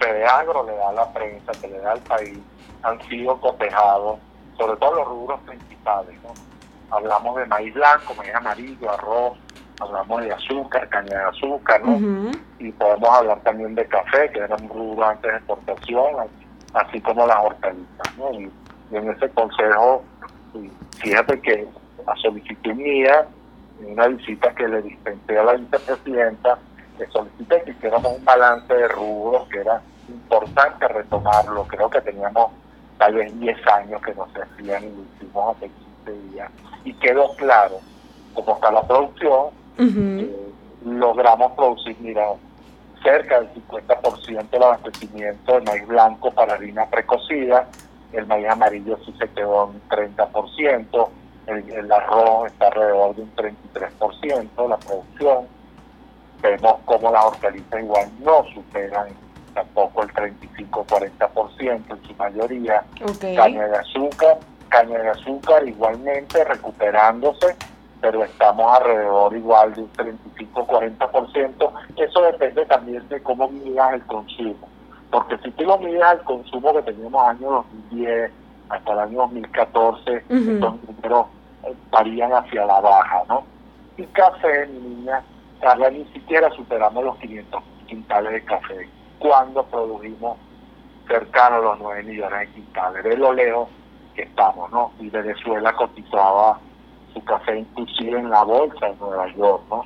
Fedeagro le da a la prensa, que le da al país, han sido cotejados, sobre todo los rubros principales. ¿no? Hablamos de maíz blanco, maíz amarillo, arroz, hablamos de azúcar, caña de azúcar, ¿no? Y podemos hablar también de café, que era un rubro antes de exportación, así como las hortalizas, ¿no? Y, en ese consejo, fíjate que a solicitud mía, en una visita que le dispensé a la vicepresidenta, le solicité que hiciéramos un balance de rubros, que era importante retomarlo, creo que teníamos tal vez 10 años que no se hacían y lo hicimos hace 15 días, y quedó claro cómo está la producción, eh, logramos producir, mira, cerca del 50% del abastecimiento de maíz blanco para harina precocida, el maíz amarillo sí se quedó en 30%, el, el arroz está alrededor de un 33% la producción, vemos como las hortalizas igual no superan tampoco el 35-40% en su mayoría, caña de azúcar, caña de azúcar igualmente recuperándose pero estamos alrededor igual de un 35-40%. Eso depende también de cómo midas el consumo. Porque si tú lo midas el consumo que teníamos año 2010 hasta el año 2014, estos números eh, varían hacia la baja, ¿no? Y café, mi niña, Carla, ni siquiera superamos los 500 quintales de café cuando produjimos cercano a los 9 millones de quintales. De lo lejos que estamos, ¿no? Y Venezuela cotizaba su café inclusive en la bolsa en Nueva York, ¿no?